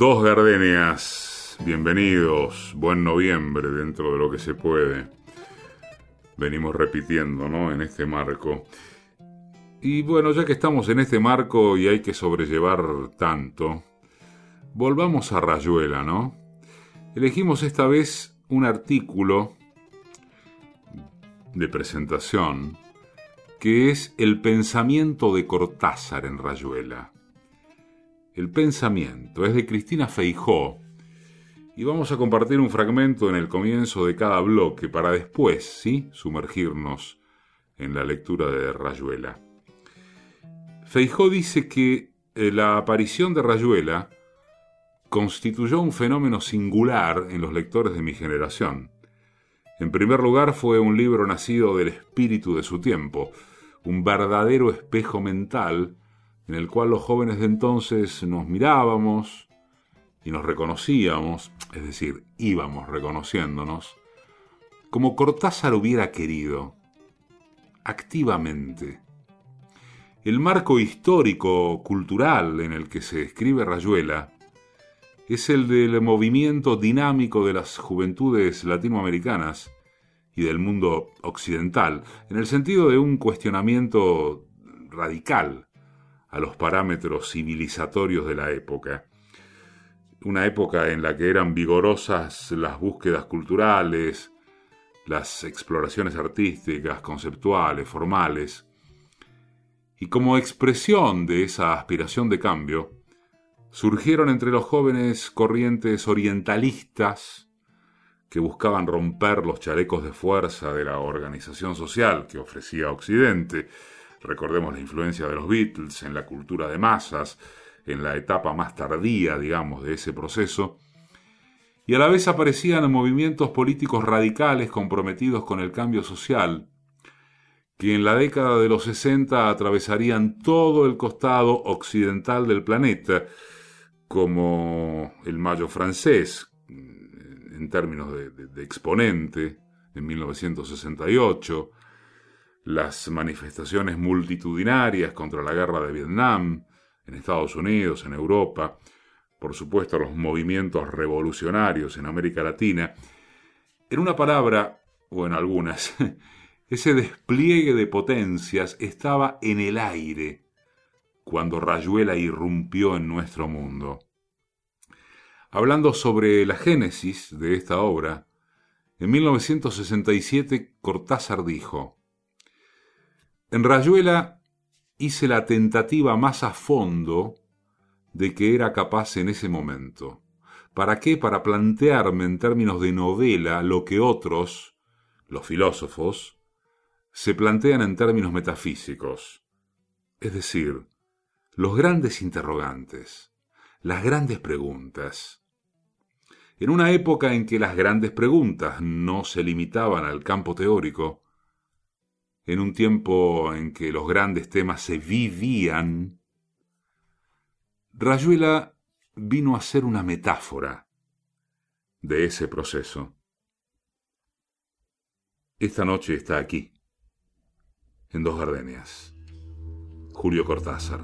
Dos gardenias, bienvenidos, buen noviembre dentro de lo que se puede. Venimos repitiendo, ¿no? En este marco. Y bueno, ya que estamos en este marco y hay que sobrellevar tanto, volvamos a Rayuela, ¿no? Elegimos esta vez un artículo de presentación que es El pensamiento de Cortázar en Rayuela. El pensamiento es de Cristina Feijó y vamos a compartir un fragmento en el comienzo de cada bloque para después, ¿sí?, sumergirnos en la lectura de Rayuela. Feijó dice que eh, la aparición de Rayuela constituyó un fenómeno singular en los lectores de mi generación. En primer lugar, fue un libro nacido del espíritu de su tiempo, un verdadero espejo mental en el cual los jóvenes de entonces nos mirábamos y nos reconocíamos, es decir, íbamos reconociéndonos, como Cortázar hubiera querido, activamente. El marco histórico, cultural en el que se escribe Rayuela es el del movimiento dinámico de las juventudes latinoamericanas y del mundo occidental, en el sentido de un cuestionamiento radical a los parámetros civilizatorios de la época. Una época en la que eran vigorosas las búsquedas culturales, las exploraciones artísticas, conceptuales, formales, y como expresión de esa aspiración de cambio, surgieron entre los jóvenes corrientes orientalistas que buscaban romper los chalecos de fuerza de la organización social que ofrecía Occidente, Recordemos la influencia de los Beatles en la cultura de masas, en la etapa más tardía, digamos, de ese proceso. Y a la vez aparecían movimientos políticos radicales comprometidos con el cambio social, que en la década de los 60 atravesarían todo el costado occidental del planeta, como el Mayo francés, en términos de, exponente, en 1968, las manifestaciones multitudinarias contra la guerra de Vietnam, en Estados Unidos, en Europa, por supuesto los movimientos revolucionarios en América Latina, en una palabra, o en algunas, ese despliegue de potencias estaba en el aire cuando Rayuela irrumpió en nuestro mundo. Hablando sobre la génesis de esta obra, en 1967 Cortázar dijo, en Rayuela hice la tentativa más a fondo de que era capaz en ese momento. ¿Para qué? Para plantearme en términos de novela lo que otros, los filósofos, se plantean en términos metafísicos. Es decir, los grandes interrogantes, las grandes preguntas. En una época en que las grandes preguntas no se limitaban al campo teórico, en un tiempo en que los grandes temas se vivían, Rayuela vino a ser una metáfora de ese proceso. Esta noche está aquí, en Dos Gardenias. Julio Cortázar.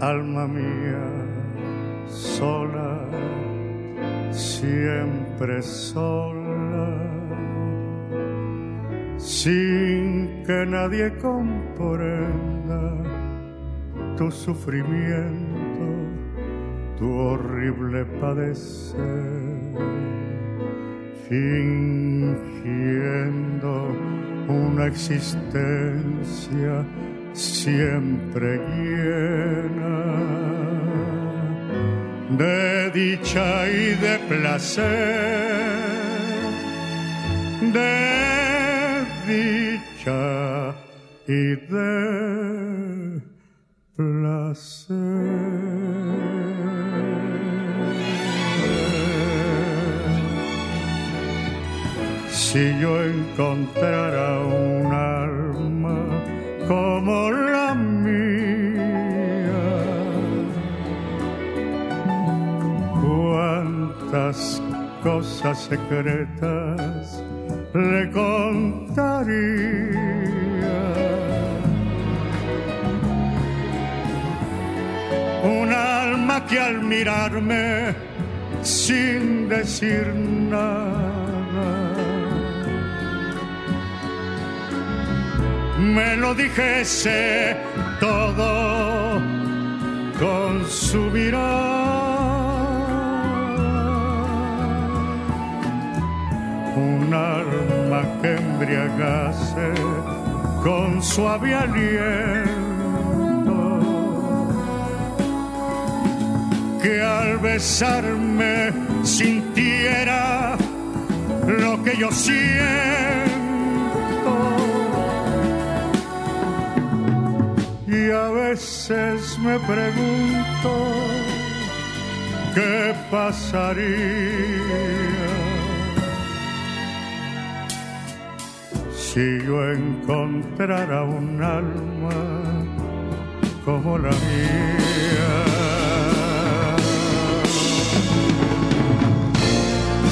Alma mía, sola, siempre sola sin que nadie comprenda tu sufrimiento, tu horrible padecer, fingiendo una existencia siempre llena de dicha y de placer. Y de placer. Si yo encontrara un alma como la mía, cuántas cosas secretas le contaría. Un alma que al mirarme sin decir nada me lo dijese todo con su mirada. Con suave aliento, que al besarme sintiera lo que yo siento. Y a veces me pregunto qué pasaría si yo encontrara un alma como la mía.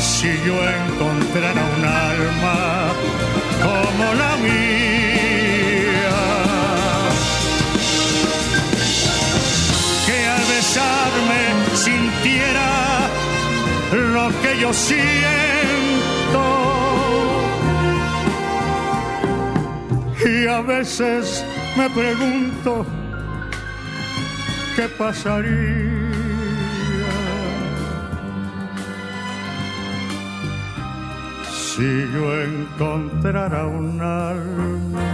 Si yo encontrara un alma como la mía sintiera lo que yo siento. Y a veces me pregunto qué pasaría si yo encontrara un alma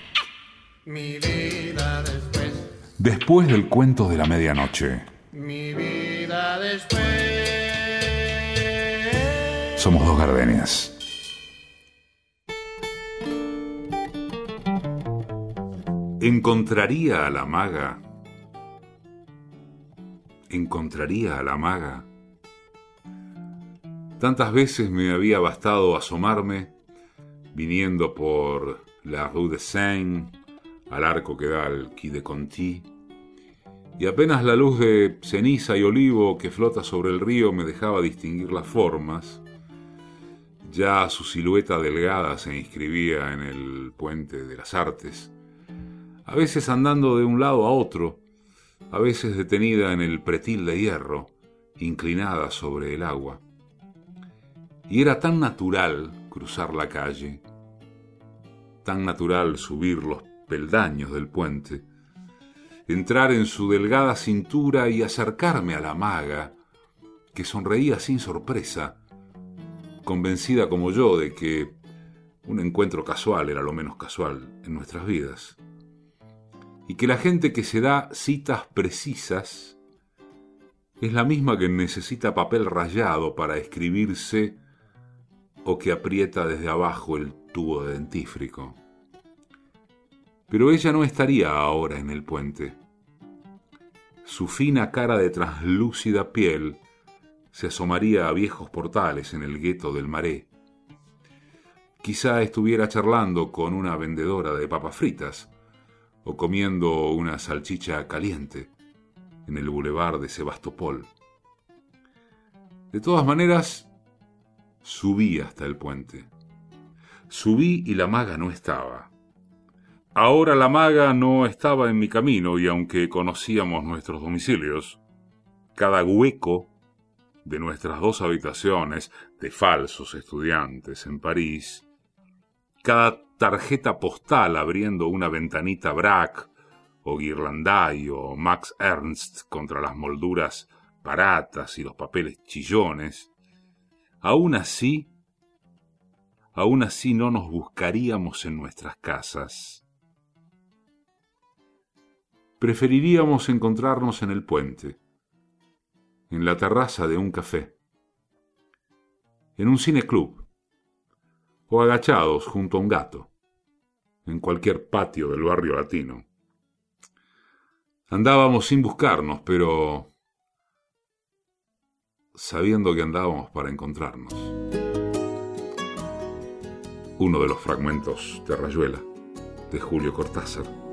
después, del cuento de la medianoche, mi vida después. somos dos gardenias. ¿Encontraría a la maga? ¿Encontraría a la maga? Tantas veces me había bastado asomarme, viniendo por la Rue de Seine, al arco que da al Quai Conti, y apenas la luz de ceniza y olivo que flota sobre el río me dejaba distinguir las formas, ya su silueta delgada se inscribía en el puente de las artes, a veces andando de un lado a otro, a veces detenida en el pretil de hierro, inclinada sobre el agua. Y era tan natural cruzar la calle, tan natural subir los peldaños del puente, entrar en su delgada cintura y acercarme a la maga, que sonreía sin sorpresa, convencida como yo de que un encuentro casual era lo menos casual en nuestras vidas, y que la gente que se da citas precisas es la misma que necesita papel rayado para escribirse o que aprieta desde abajo el tubo de dentífrico. Pero ella no estaría ahora en el puente. Su fina cara de translúcida piel se asomaría a viejos portales en el gueto del Maré. Quizá estuviera charlando con una vendedora de papas fritas o comiendo una salchicha caliente en el bulevar de Sebastopol. De todas maneras, subí hasta el puente. Subí y la maga no estaba. Ahora la maga no estaba en mi camino y aunque conocíamos nuestros domicilios, cada hueco de nuestras dos habitaciones de falsos estudiantes en París, cada tarjeta postal abriendo una ventanita Braque o Guirlanday o Max Ernst contra las molduras baratas y los papeles chillones, aún así, aún así no nos buscaríamos en nuestras casas. Preferiríamos encontrarnos en el puente, en la terraza de un café, en un cine club, o agachados junto a un gato, en cualquier patio del barrio latino. Andábamos sin buscarnos, pero sabiendo que andábamos para encontrarnos. Uno de los fragmentos de Rayuela, de Julio Cortázar.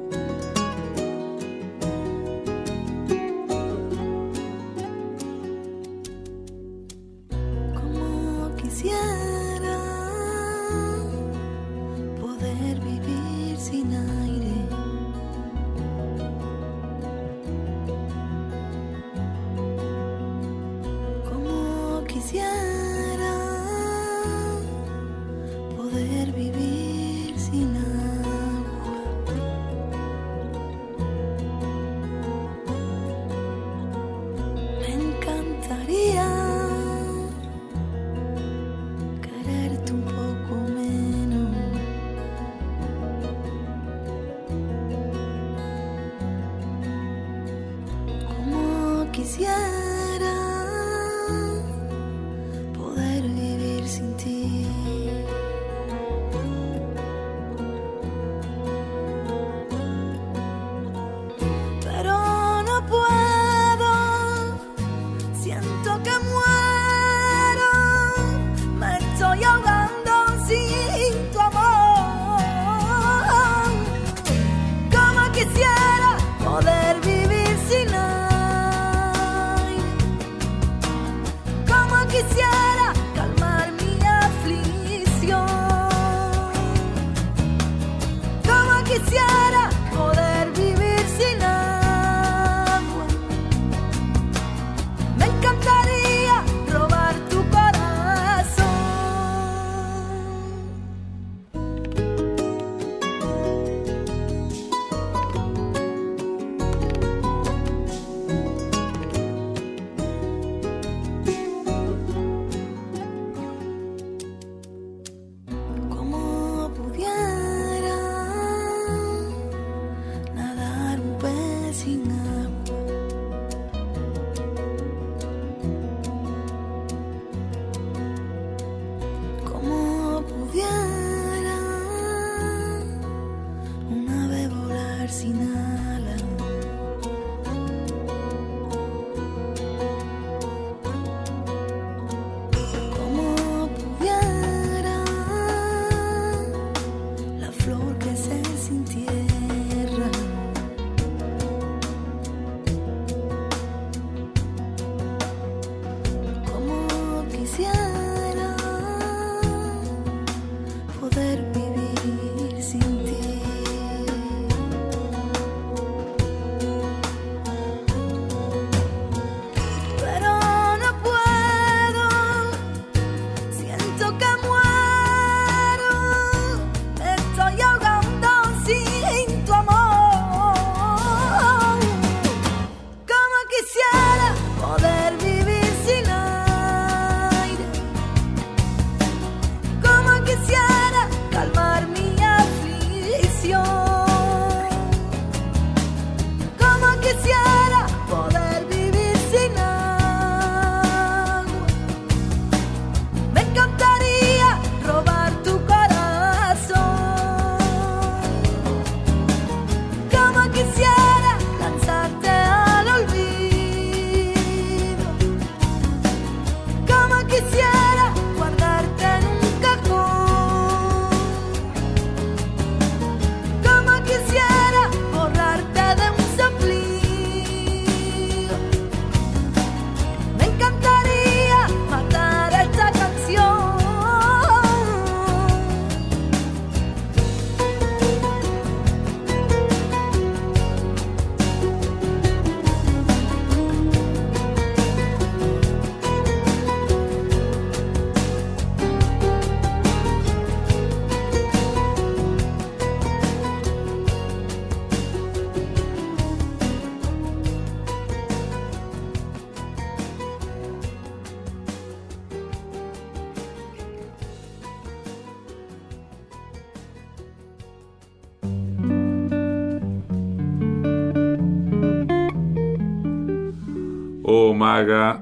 Maga,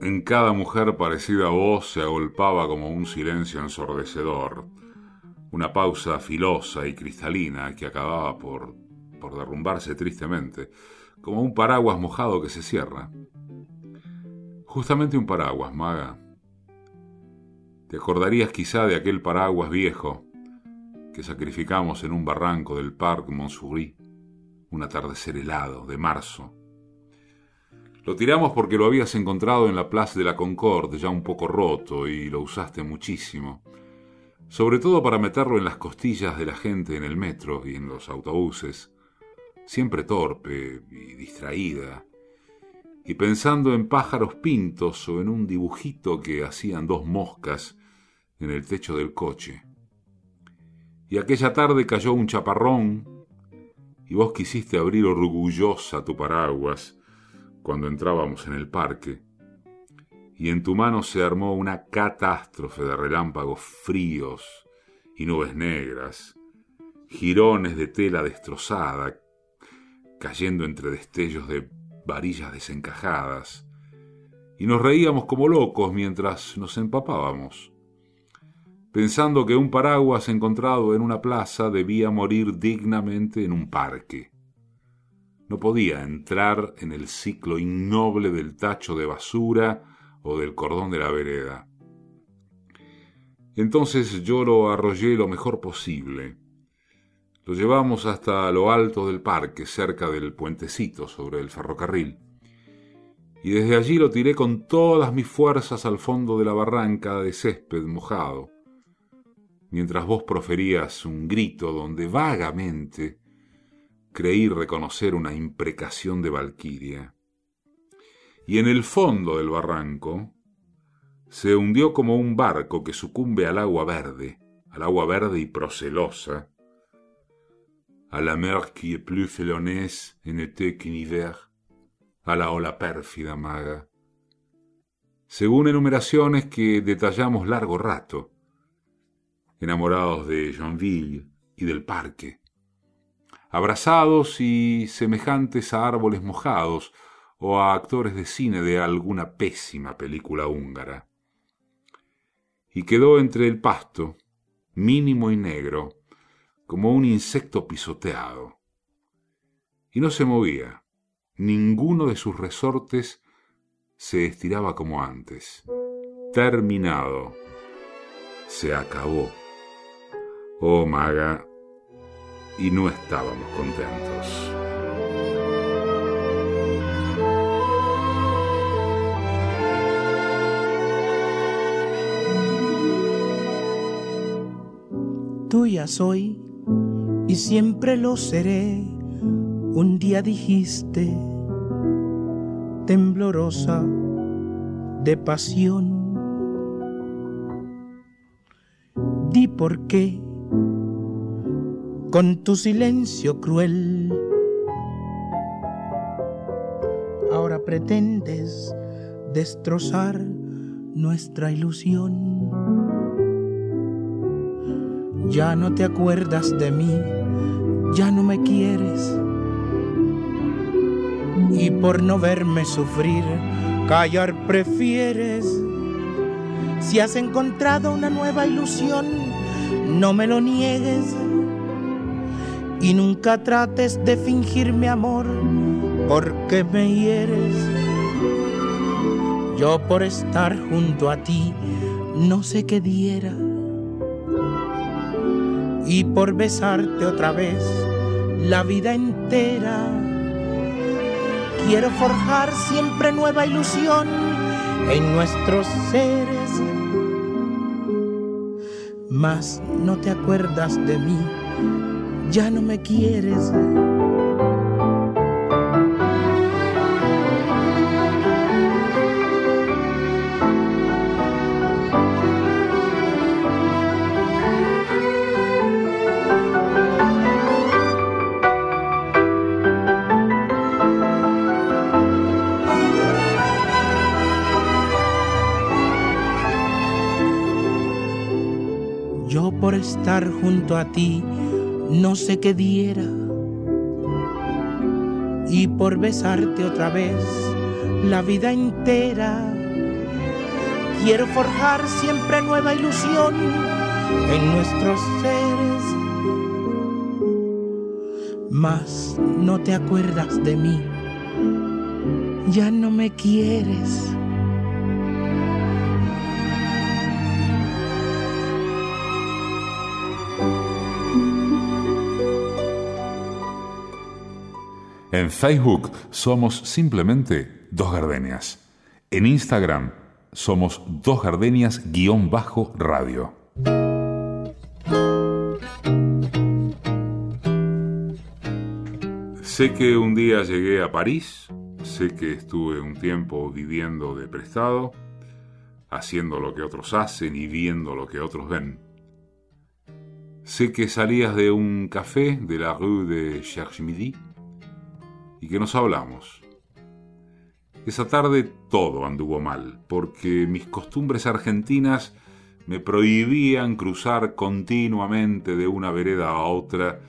en cada mujer parecida a vos se agolpaba como un silencio ensordecedor, una pausa filosa y cristalina que acababa por, por derrumbarse tristemente, como un paraguas mojado que se cierra. Justamente un paraguas, maga. Te acordarías quizá de aquel paraguas viejo que sacrificamos en un barranco del Parc Montsouris, un atardecer helado de marzo. Lo tiramos porque lo habías encontrado en la Place de la Concorde, ya un poco roto, y lo usaste muchísimo. Sobre todo para meterlo en las costillas de la gente en el metro y en los autobuses, siempre torpe y distraída, y pensando en pájaros pintos o en un dibujito que hacían dos moscas en el techo del coche. Y aquella tarde cayó un chaparrón y vos quisiste abrir orgullosa tu paraguas cuando entrábamos en el parque, y en tu mano se armó una catástrofe de relámpagos fríos y nubes negras, jirones de tela destrozada, cayendo entre destellos de varillas desencajadas, y nos reíamos como locos mientras nos empapábamos, pensando que un paraguas encontrado en una plaza debía morir dignamente en un parque. No podía entrar en el ciclo innoble del tacho de basura o del cordón de la vereda. Entonces yo lo arrollé lo mejor posible, lo llevamos hasta lo alto del parque, cerca del puentecito sobre el ferrocarril. Y desde allí lo tiré con todas mis fuerzas al fondo de la barranca de césped mojado, mientras vos proferías un grito donde vagamente creí reconocer una imprecación de Valquiria. Y en el fondo del barranco se hundió como un barco que sucumbe al agua verde, al agua verde y procelosa, à la mer qui est plus felonés en été qu'en hiver, a la ola pérfida maga. Según enumeraciones que detallamos largo rato, enamorados de Jeanville y del parque, abrazados y semejantes a árboles mojados o a actores de cine de alguna pésima película húngara. Y quedó entre el pasto, mínimo y negro, como un insecto pisoteado. Y no se movía. Ninguno de sus resortes se estiraba como antes. Terminado. Se acabó. Oh maga. Y no estábamos contentos. Tuya soy y siempre lo seré. Un día dijiste, temblorosa de pasión, di por qué con tu silencio cruel ahora pretendes destrozar nuestra ilusión. Ya no te acuerdas de mí ya no me quieres. Y por no verme sufrir, callar prefieres. Si has encontrado una nueva ilusión, no me lo niegues. Y nunca trates de fingir mi amor, porque me hieres. Yo por estar junto a ti, no sé qué diera y por besarte otra vez la vida entera. Quiero forjar siempre nueva ilusión en nuestros seres. Mas no te acuerdas de mí, ya no me quieres. por estar junto a ti no sé qué diera. Y por besarte otra vez la vida entera. Quiero forjar siempre nueva ilusión en nuestros seres. Mas no te acuerdas de mí, ya no me quieres. En Facebook somos simplemente Dos Gardenias. En Instagram somos Dos Gardenias guion bajo radio. Sé que un día llegué a París, sé que estuve un tiempo viviendo de prestado, haciendo lo que otros hacen y viendo lo que otros ven. Sé que salías de un café de la rue de Cherche Midi y que nos hablamos. Esa tarde todo anduvo mal, porque mis costumbres argentinas me prohibían cruzar continuamente de una vereda a otra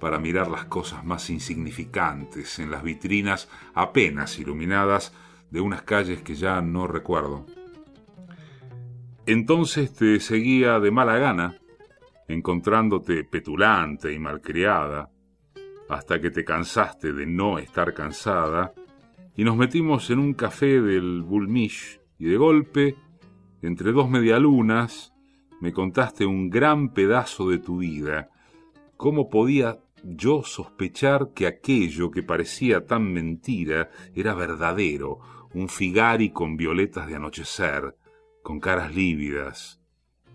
para mirar las cosas más insignificantes en las vitrinas apenas iluminadas de unas calles que ya no recuerdo. Entonces te seguía de mala gana, encontrándote petulante y malcriada, hasta que te cansaste de no estar cansada, y nos metimos en un café del Bulmish, y de golpe, entre dos medialunas, me contaste un gran pedazo de tu vida. ¿Cómo podía yo sospechar que aquello que parecía tan mentira era verdadero, un figari con violetas de anochecer, con caras lívidas,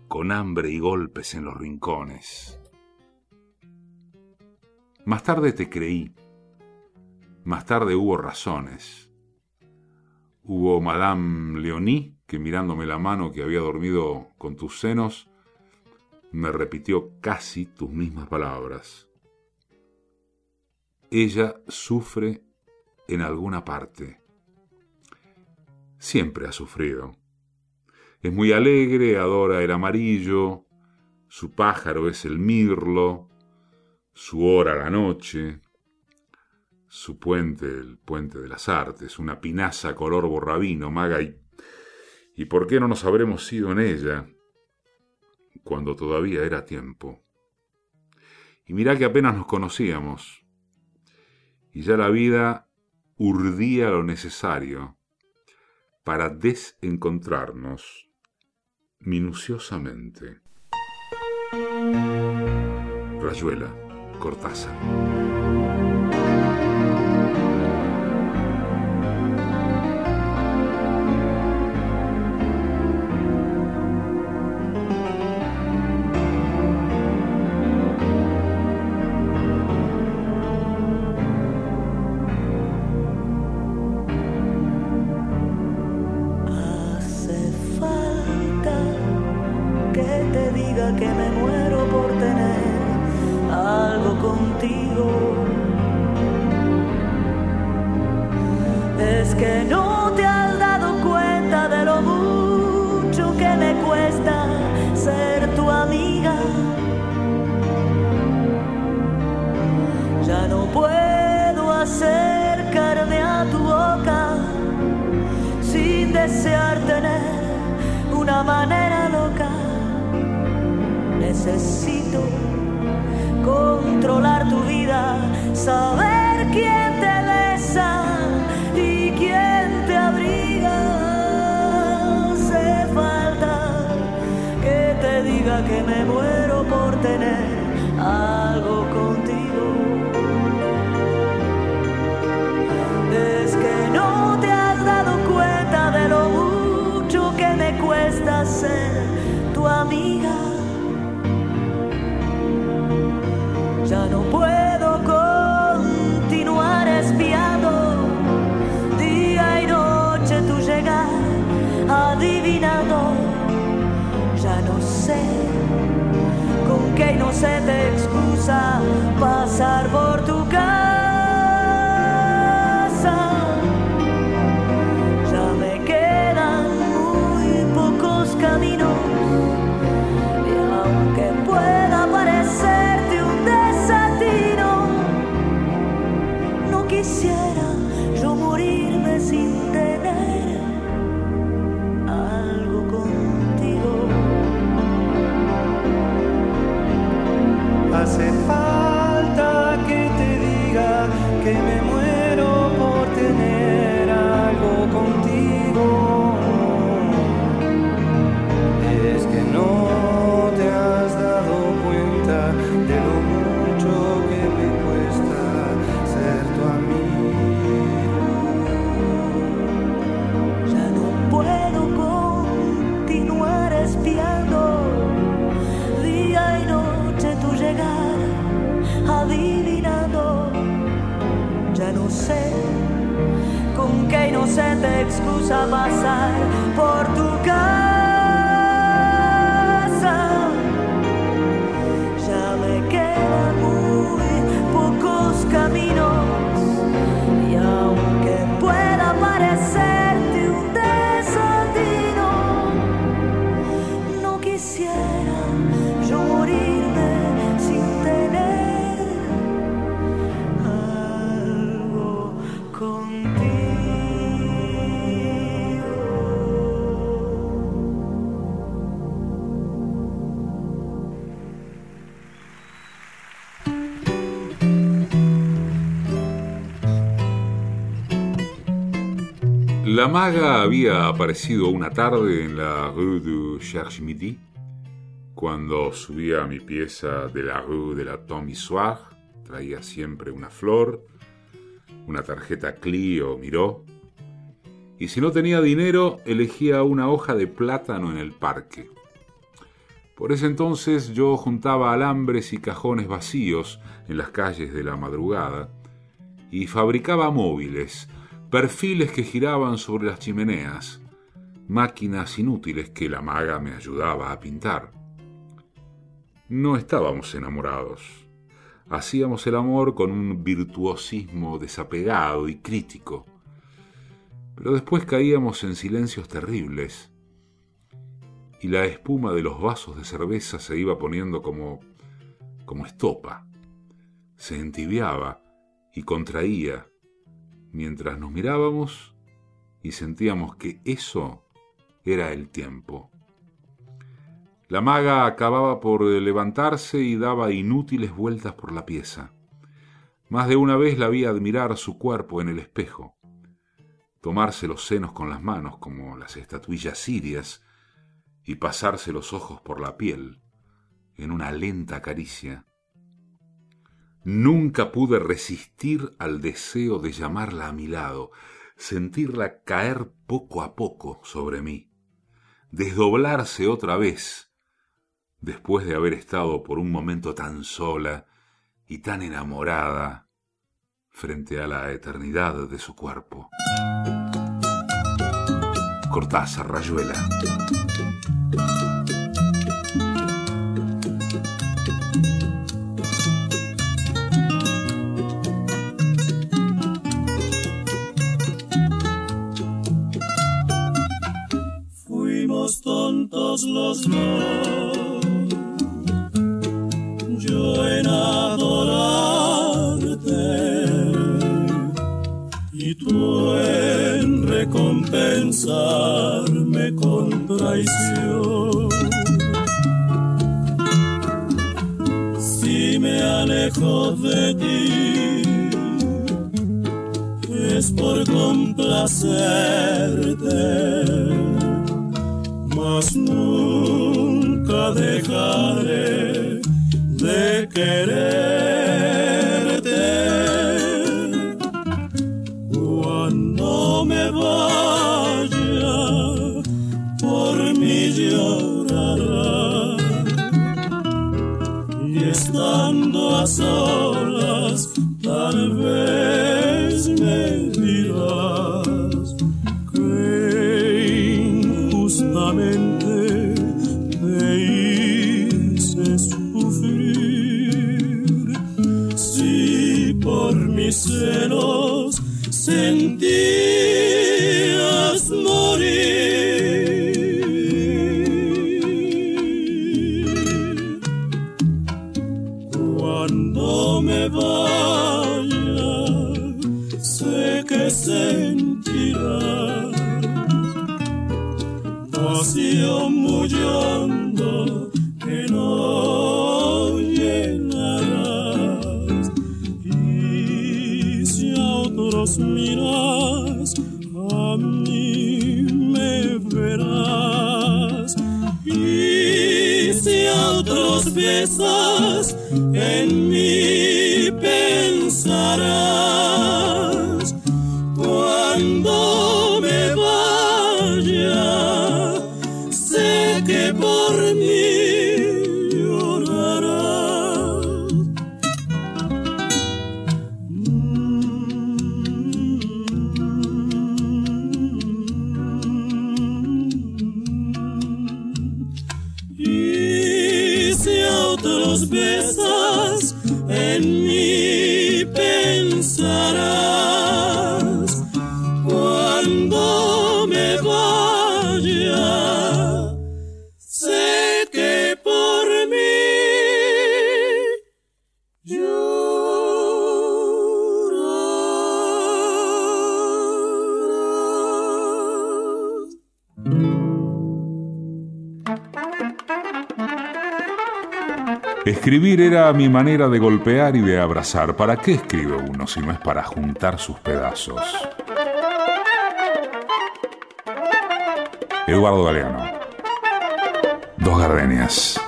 con hambre y golpes en los rincones? Más tarde te creí. Más tarde hubo razones. Hubo Madame Leonie que mirándome la mano que había dormido con tus senos, me repitió casi tus mismas palabras. Ella sufre en alguna parte. Siempre ha sufrido. Es muy alegre, adora el amarillo, su pájaro es el mirlo, su hora la noche, su puente el puente de las artes, una pinaza color borrabino, maga y... ¿Y por qué no nos habremos ido en ella cuando todavía era tiempo? Y mirá que apenas nos conocíamos, y ya la vida urdía lo necesario para desencontrarnos minuciosamente. Rayuela. Cortázar. Qué inocente excusa pasar por tu inocente excusa pasar por tu La maga había aparecido una tarde en la Rue du Cherche Midi, cuando subía a mi pieza de la Rue de la Soir, traía siempre una flor, una tarjeta Clio Miró, y si no tenía dinero, elegía una hoja de plátano en el parque. Por ese entonces yo juntaba alambres y cajones vacíos en las calles de la madrugada y fabricaba móviles, perfiles que giraban sobre las chimeneas, máquinas inútiles que la maga me ayudaba a pintar. No estábamos enamorados. Hacíamos el amor con un virtuosismo desapegado y crítico. Pero después caíamos en silencios terribles y la espuma de los vasos de cerveza se iba poniendo como como estopa. Se entibiaba y contraía mientras nos mirábamos y sentíamos que eso era el tiempo. La maga acababa por levantarse y daba inútiles vueltas por la pieza. Más de una vez la vi admirar su cuerpo en el espejo, tomarse los senos con las manos como las estatuillas sirias y pasarse los ojos por la piel en una lenta caricia. Nunca pude resistir al deseo de llamarla a mi lado, sentirla caer poco a poco sobre mí, desdoblarse otra vez, después de haber estado por un momento tan sola y tan enamorada frente a la eternidad de su cuerpo. Cortázar Rayuela. Tontos los dos, yo en adorarte y tú en recompensarme con traición. Si me alejo de ti, es por complacerte mas nunca dejaré de quererte. Cuando me vaya, por mí llorará. Y estando a solas, manera de golpear y de abrazar. ¿Para qué escribe uno si no es para juntar sus pedazos? Eduardo Galeano. Dos gardenias.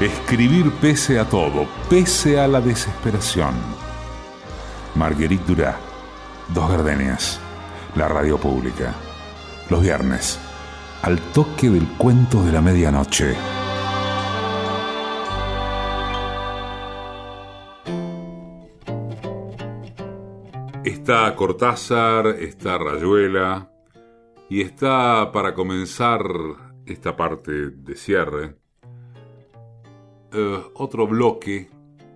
Escribir pese a todo, pese a la desesperación. Marguerite Durá. Dos gardenias. La radio pública. Los viernes al toque del cuento de la medianoche. Está Cortázar, está Rayuela y está para comenzar esta parte de cierre eh, otro bloque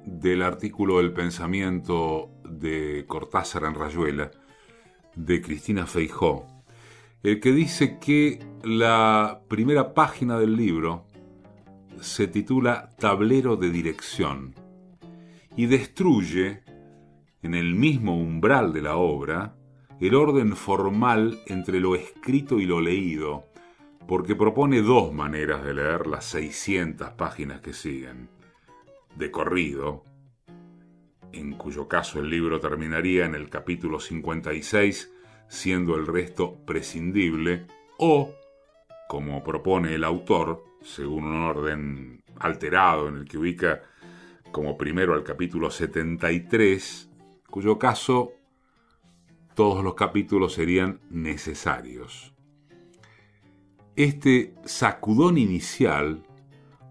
del artículo del pensamiento de Cortázar en Rayuela de Cristina Feijó el que dice que la primera página del libro se titula Tablero de Dirección y destruye en el mismo umbral de la obra el orden formal entre lo escrito y lo leído, porque propone dos maneras de leer las 600 páginas que siguen. De corrido, en cuyo caso el libro terminaría en el capítulo 56, siendo el resto prescindible, o, como propone el autor, según un orden alterado en el que ubica como primero al capítulo 73, cuyo caso todos los capítulos serían necesarios. Este sacudón inicial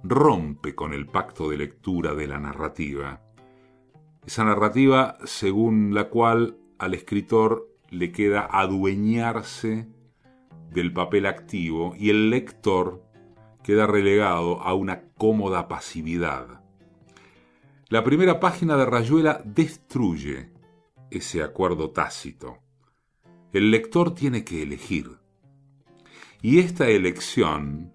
rompe con el pacto de lectura de la narrativa, esa narrativa según la cual al escritor le queda adueñarse del papel activo y el lector queda relegado a una cómoda pasividad. La primera página de Rayuela destruye ese acuerdo tácito. El lector tiene que elegir. Y esta elección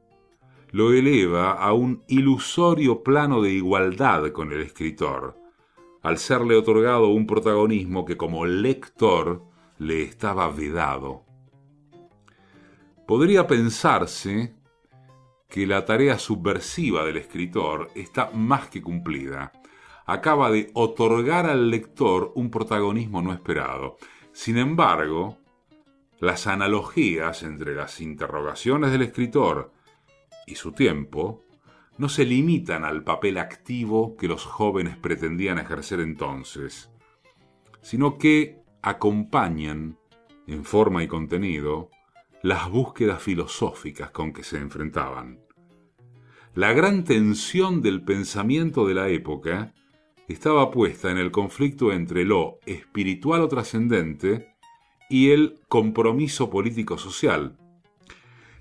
lo eleva a un ilusorio plano de igualdad con el escritor, al serle otorgado un protagonismo que como lector le estaba vedado. Podría pensarse que la tarea subversiva del escritor está más que cumplida. Acaba de otorgar al lector un protagonismo no esperado. Sin embargo, las analogías entre las interrogaciones del escritor y su tiempo no se limitan al papel activo que los jóvenes pretendían ejercer entonces, sino que acompañan, en forma y contenido, las búsquedas filosóficas con que se enfrentaban. La gran tensión del pensamiento de la época estaba puesta en el conflicto entre lo espiritual o trascendente y el compromiso político-social,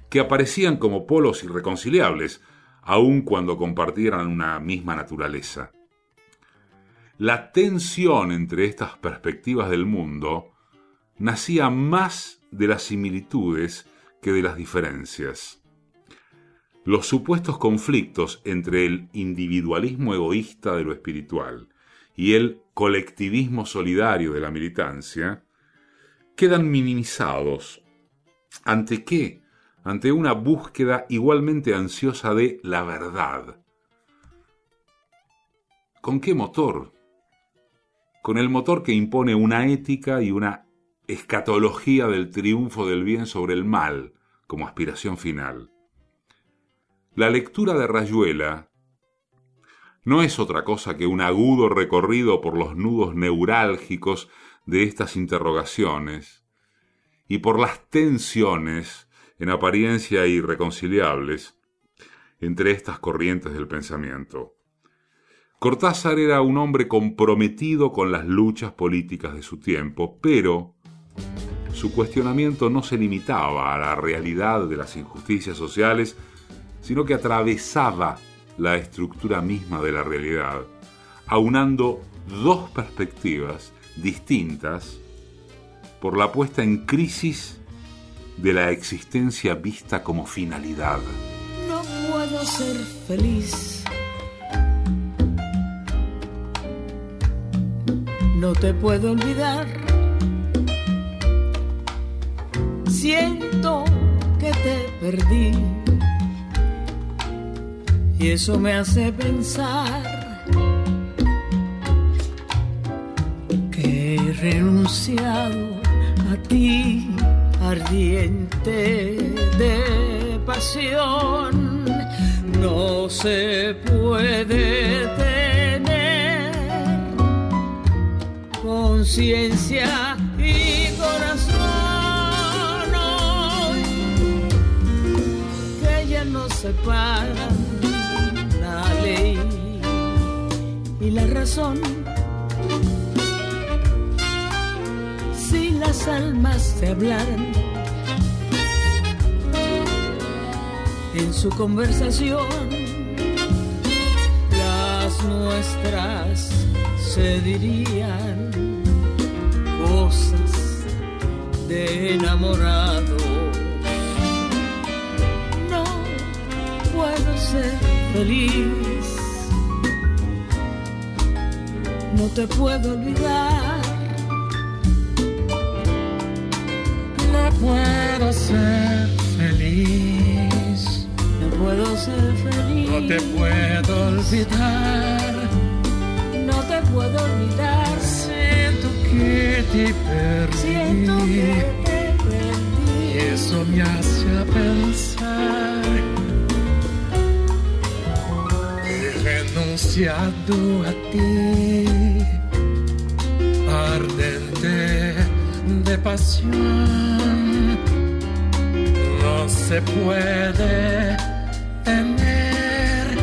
que aparecían como polos irreconciliables, aun cuando compartieran una misma naturaleza. La tensión entre estas perspectivas del mundo nacía más de las similitudes que de las diferencias. Los supuestos conflictos entre el individualismo egoísta de lo espiritual y el colectivismo solidario de la militancia quedan minimizados. ¿Ante qué? Ante una búsqueda igualmente ansiosa de la verdad. ¿Con qué motor? Con el motor que impone una ética y una escatología del triunfo del bien sobre el mal como aspiración final. La lectura de Rayuela no es otra cosa que un agudo recorrido por los nudos neurálgicos de estas interrogaciones y por las tensiones, en apariencia irreconciliables, entre estas corrientes del pensamiento. Cortázar era un hombre comprometido con las luchas políticas de su tiempo, pero su cuestionamiento no se limitaba a la realidad de las injusticias sociales, sino que atravesaba la estructura misma de la realidad, aunando dos perspectivas distintas por la puesta en crisis de la existencia vista como finalidad. No puedo ser feliz. No te puedo olvidar. Siento que te perdí. Y eso me hace pensar que he renunciado a ti, ardiente de pasión. No se puede tener conciencia y corazón que ya no separan la ley y la razón. Si las almas se hablaran en su conversación, las nuestras se dirían cosas de enamorado. No puedo ser feliz, no te puedo olvidar. No puedo ser feliz, No puedo ser feliz. no te puedo olvidar. Puedo olvidar. Siento que te perdí. Siento que te Y eso me hace pensar. He renunciado a ti, ardente de pasión. No se puede tener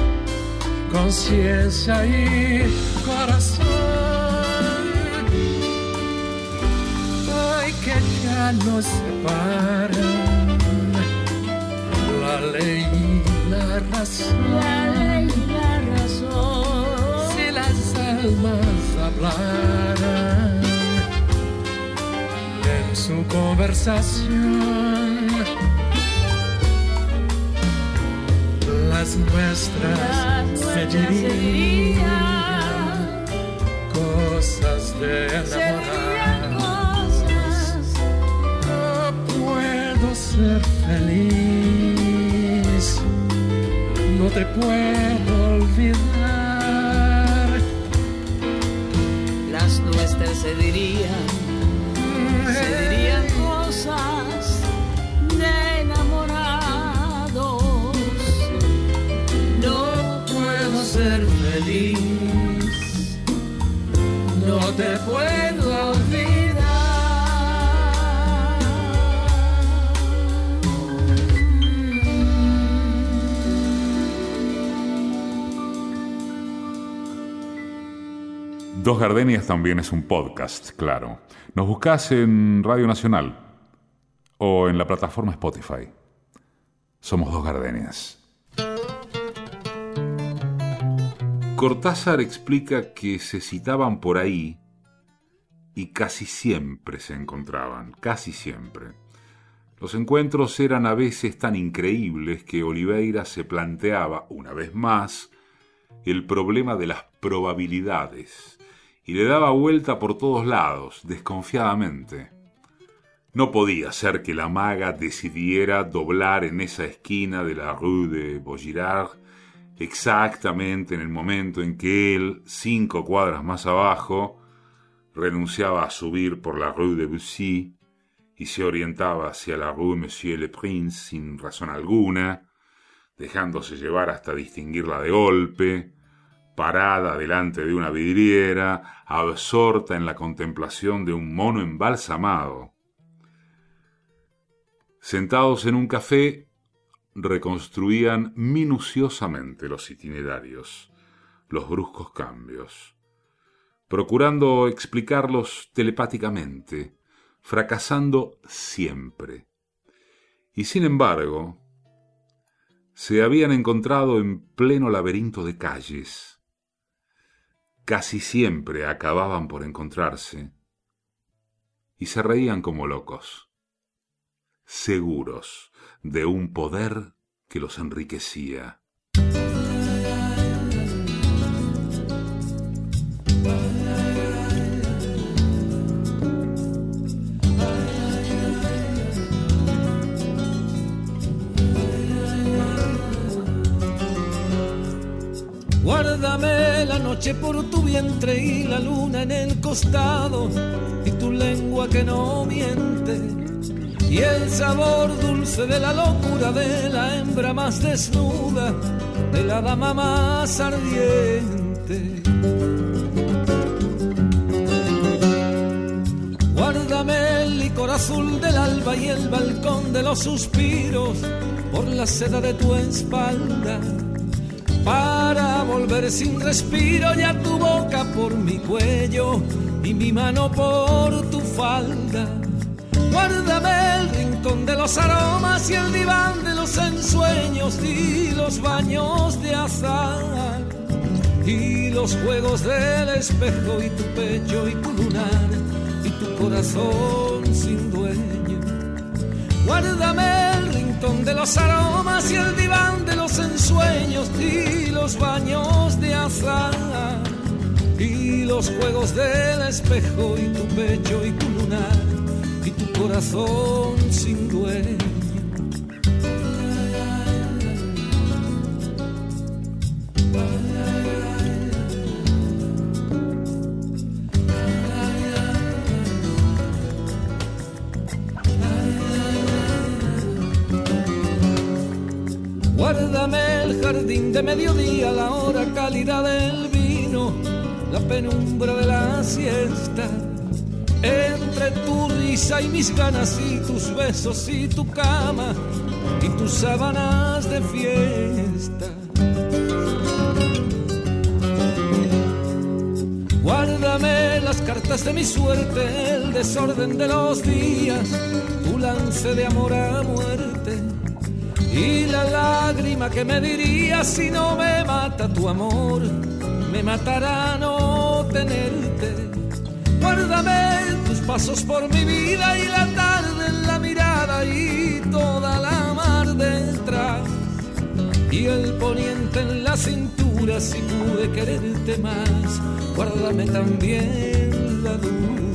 conciencia y ya nos separan la ley y la razón. La ley y la razón. Si las almas hablaran en su conversación, las nuestras Las se nuestras se dirían cosas de Serían feliz, no te puedo olvidar. Las nuestras se dirían, se dirían cosas de enamorados. No puedo ser feliz, no te puedo Dos Gardenias también es un podcast, claro. Nos buscás en Radio Nacional o en la plataforma Spotify. Somos Dos Gardenias. Cortázar explica que se citaban por ahí y casi siempre se encontraban, casi siempre. Los encuentros eran a veces tan increíbles que Oliveira se planteaba, una vez más, el problema de las probabilidades y le daba vuelta por todos lados, desconfiadamente. No podía ser que la maga decidiera doblar en esa esquina de la rue de Vaugirard exactamente en el momento en que él, cinco cuadras más abajo, renunciaba a subir por la rue de Bussy y se orientaba hacia la rue Monsieur le Prince sin razón alguna, dejándose llevar hasta distinguirla de golpe, parada delante de una vidriera, absorta en la contemplación de un mono embalsamado. Sentados en un café, reconstruían minuciosamente los itinerarios, los bruscos cambios, procurando explicarlos telepáticamente, fracasando siempre. Y sin embargo, se habían encontrado en pleno laberinto de calles. Casi siempre acababan por encontrarse y se reían como locos, seguros de un poder que los enriquecía. Guárdame la noche por tu vientre y la luna en el costado y tu lengua que no miente y el sabor dulce de la locura de la hembra más desnuda, de la dama más ardiente. Guárdame el licor azul del alba y el balcón de los suspiros por la seda de tu espalda para volver sin respiro ya tu boca por mi cuello y mi mano por tu falda. Guárdame el rincón de los aromas y el diván de los ensueños y los baños de azar y los juegos del espejo y tu pecho y tu lunar y tu corazón sin dueño. Guárdame el rincón de los aromas y el diván de los ensueños y los baños de azar y los juegos del espejo y tu pecho y tu lunar y tu corazón sin dueño. De mediodía, la hora cálida del vino, la penumbra de la siesta. Entre tu risa y mis ganas y tus besos y tu cama y tus sábanas de fiesta. Guárdame las cartas de mi suerte, el desorden de los días, tu lance de amor a muerte y la lágrima que me diría si no me mata tu amor, me matará no tenerte. Guárdame tus pasos por mi vida y la tarde en la mirada y toda la mar detrás. Y el poniente en la cintura si pude quererte más. Guárdame también la duda.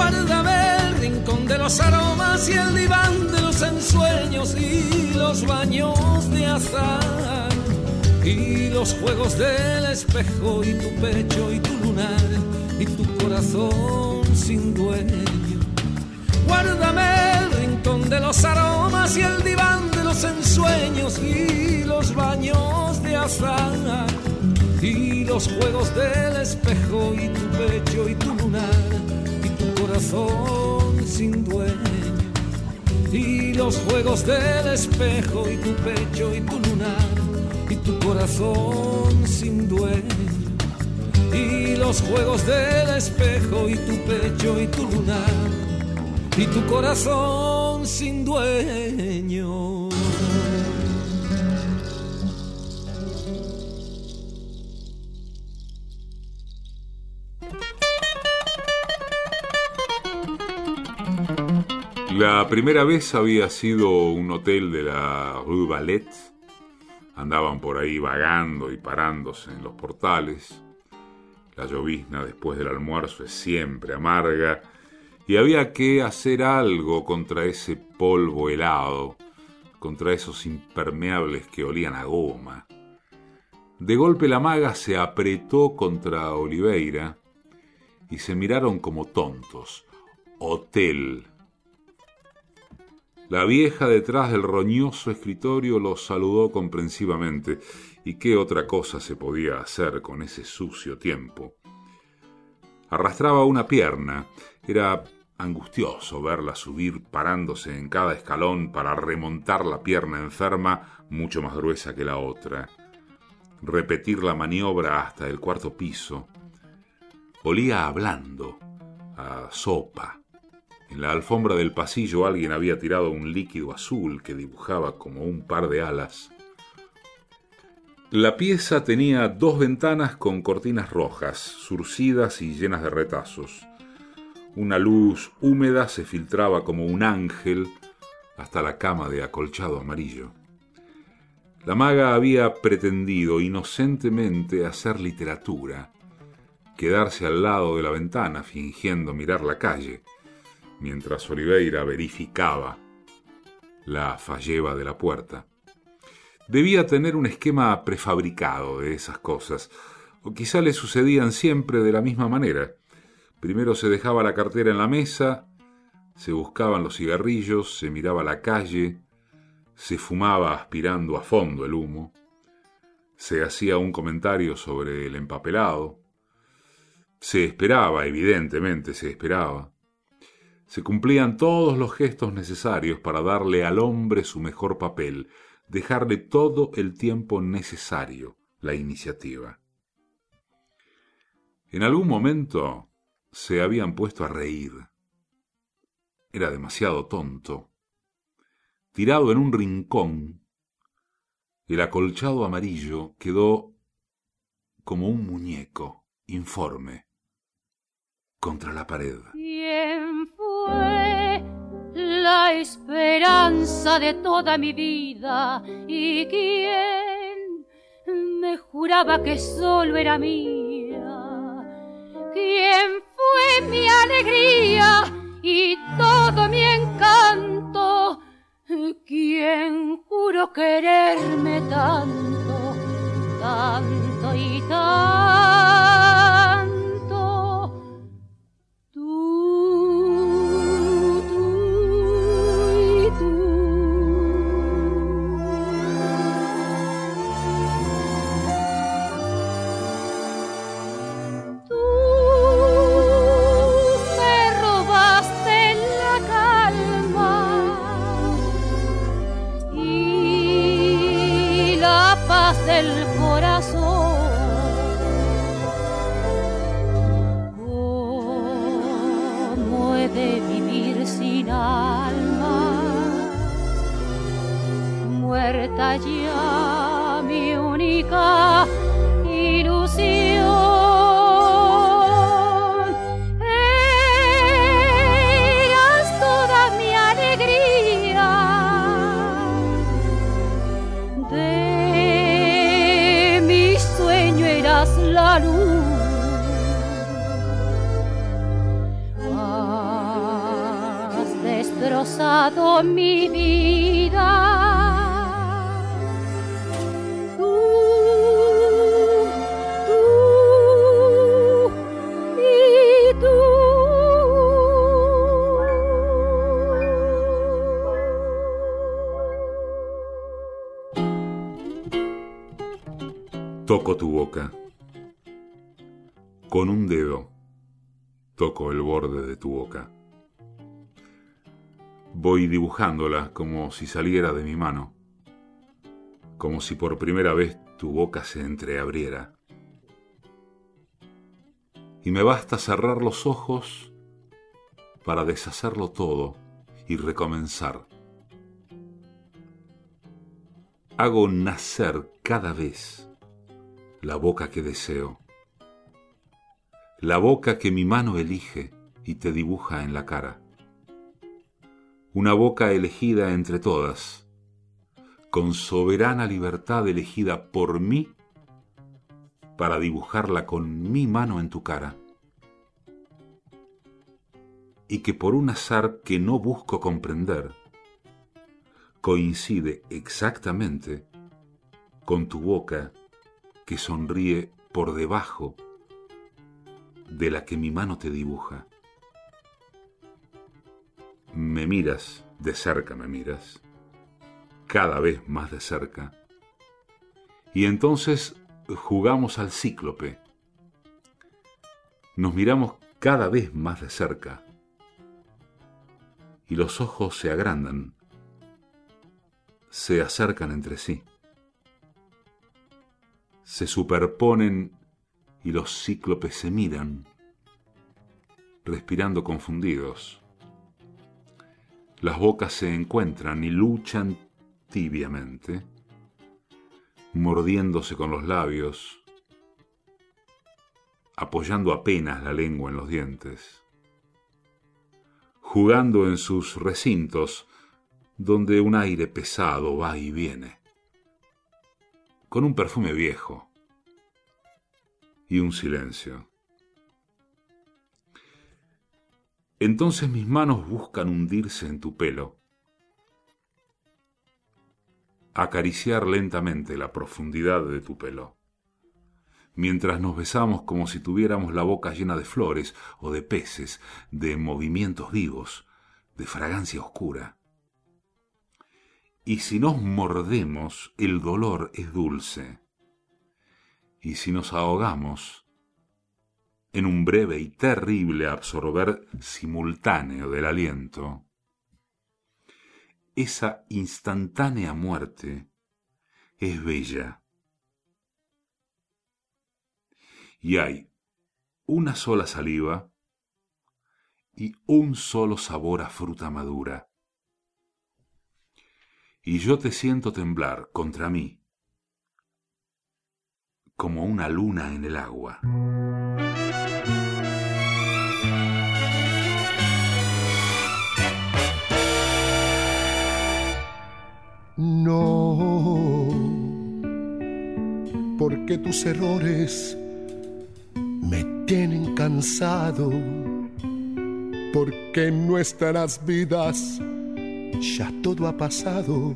Guárdame el rincón de los aromas y el diván de los ensueños y los baños de azar y los juegos del espejo y tu pecho y tu lunar y tu corazón sin dueño. Guárdame el rincón de los aromas y el diván de los ensueños y los baños de azar y los juegos del espejo y tu pecho y tu lunar corazón sin dueño y los juegos del espejo y tu pecho y tu lunar y tu corazón sin dueño y los juegos del espejo y tu pecho y tu lunar y tu corazón sin dueño. La primera vez había sido un hotel de la Rue Ballet. Andaban por ahí vagando y parándose en los portales. La llovizna después del almuerzo es siempre amarga y había que hacer algo contra ese polvo helado, contra esos impermeables que olían a goma. De golpe la maga se apretó contra Oliveira y se miraron como tontos. Hotel. La vieja detrás del roñoso escritorio los saludó comprensivamente. ¿Y qué otra cosa se podía hacer con ese sucio tiempo? Arrastraba una pierna. Era angustioso verla subir parándose en cada escalón para remontar la pierna enferma mucho más gruesa que la otra. Repetir la maniobra hasta el cuarto piso. Olía a blando, a sopa. En la alfombra del pasillo alguien había tirado un líquido azul que dibujaba como un par de alas. La pieza tenía dos ventanas con cortinas rojas, surcidas y llenas de retazos. Una luz húmeda se filtraba como un ángel hasta la cama de acolchado amarillo. La maga había pretendido inocentemente hacer literatura, quedarse al lado de la ventana fingiendo mirar la calle, mientras Oliveira verificaba la falleba de la puerta. Debía tener un esquema prefabricado de esas cosas, o quizá le sucedían siempre de la misma manera. Primero se dejaba la cartera en la mesa, se buscaban los cigarrillos, se miraba la calle, se fumaba aspirando a fondo el humo, se hacía un comentario sobre el empapelado, se esperaba, evidentemente se esperaba, se cumplían todos los gestos necesarios para darle al hombre su mejor papel, dejarle todo el tiempo necesario, la iniciativa. En algún momento se habían puesto a reír. Era demasiado tonto. Tirado en un rincón, el acolchado amarillo quedó como un muñeco informe contra la pared. ¿Quién fue la esperanza de toda mi vida? ¿Y quién me juraba que solo era mía? ¿Quién fue mi alegría y todo mi encanto? ¿Quién juró quererme tanto, tanto y tanto? Tu boca. Con un dedo toco el borde de tu boca. Voy dibujándola como si saliera de mi mano, como si por primera vez tu boca se entreabriera. Y me basta cerrar los ojos para deshacerlo todo y recomenzar. Hago nacer cada vez la boca que deseo, la boca que mi mano elige y te dibuja en la cara. Una boca elegida entre todas, con soberana libertad elegida por mí para dibujarla con mi mano en tu cara. Y que por un azar que no busco comprender, coincide exactamente con tu boca que sonríe por debajo de la que mi mano te dibuja. Me miras, de cerca me miras, cada vez más de cerca, y entonces jugamos al cíclope. Nos miramos cada vez más de cerca, y los ojos se agrandan, se acercan entre sí, se superponen y los cíclopes se miran, respirando confundidos. Las bocas se encuentran y luchan tibiamente, mordiéndose con los labios, apoyando apenas la lengua en los dientes, jugando en sus recintos donde un aire pesado va y viene, con un perfume viejo y un silencio. Entonces mis manos buscan hundirse en tu pelo, acariciar lentamente la profundidad de tu pelo, mientras nos besamos como si tuviéramos la boca llena de flores o de peces, de movimientos vivos, de fragancia oscura. Y si nos mordemos, el dolor es dulce y si nos ahogamos en un breve y terrible absorber simultáneo del aliento, esa instantánea muerte es bella. Y hay una sola saliva y un solo sabor a fruta madura. Y yo te siento temblar contra mí como una luna en el agua. No, porque tus errores me tienen cansado, porque nuestras vidas ya todo ha pasado,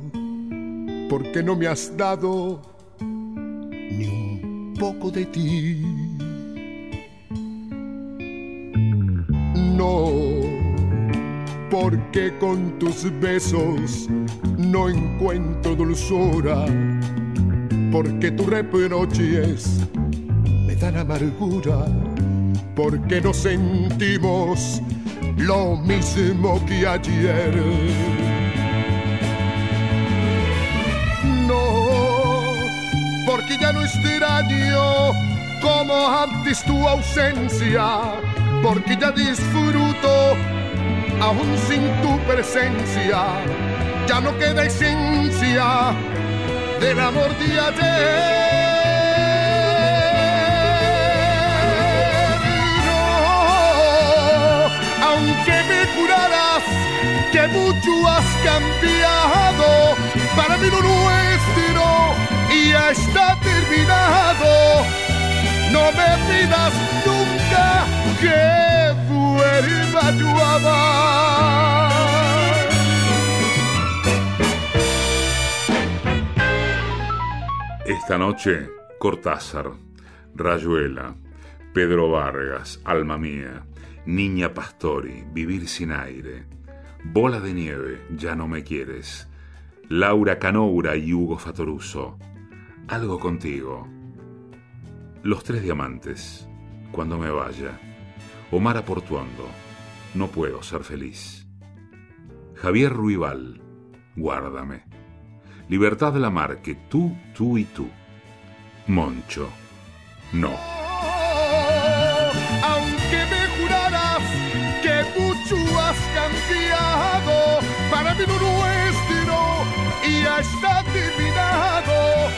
porque no me has dado ni un poco de ti. No, porque con tus besos no encuentro dulzura, porque tus reproches me dan amargura, porque no sentimos lo mismo que ayer. porque ya no extraño como antes tu ausencia, porque ya disfruto aún sin tu presencia, ya no queda esencia del amor de ayer. Aunque me juraras que mucho has cambiado, para mí lo nuestro ya está terminado. No me pidas nunca que vuelva yo a amar. Esta noche, Cortázar, Rayuela, Pedro Vargas, Alma Mía, Niña Pastori, Vivir sin aire, Bola de nieve, Ya no me quieres, Laura Canoura y Hugo Fatoruso, algo contigo. Los tres diamantes. Cuando me vaya. Omar Aportuando. No puedo ser feliz. Javier Ruibal. Guárdame. Libertad de la Mar, que tú, tú y tú. Moncho. No. Mucho has cambiado, para mí lo nuestro y ya está terminado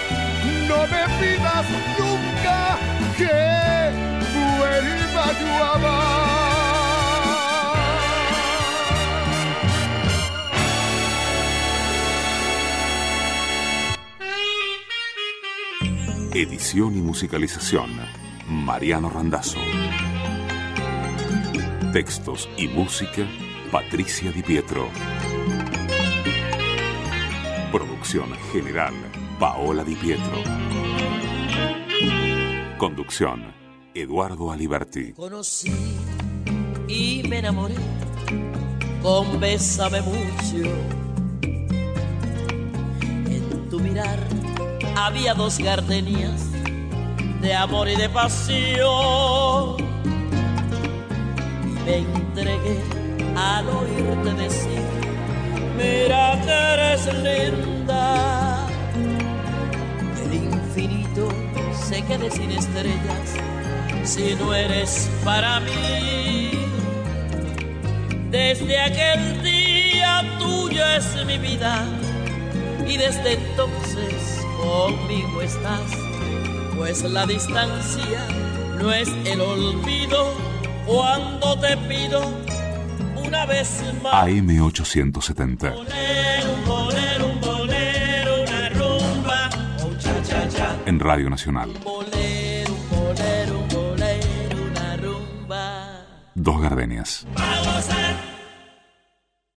no me pidas nunca que vuelva yo a. Edición y musicalización, Mariano Randazzo. Textos y música, Patricia Di Pietro. Producción general, Paola Di Pietro. Conducción, Eduardo Aliberti. Conocí y me enamoré con Bésame mucho. En tu mirar había dos gardenias de amor y de pasión. Me entregué al oírte decir, mira que eres linda. El infinito se quede sin estrellas si no eres para mí. Desde aquel día tuyo es mi vida y desde entonces conmigo estás, pues la distancia no es el olvido cuando te pido una vez más. AM870. Bolero, un bolero, un bolero, una rumba, un cha cha cha. En Radio Nacional. Bolero, bolero, bolero, una rumba. Dos gardenias. Vamos a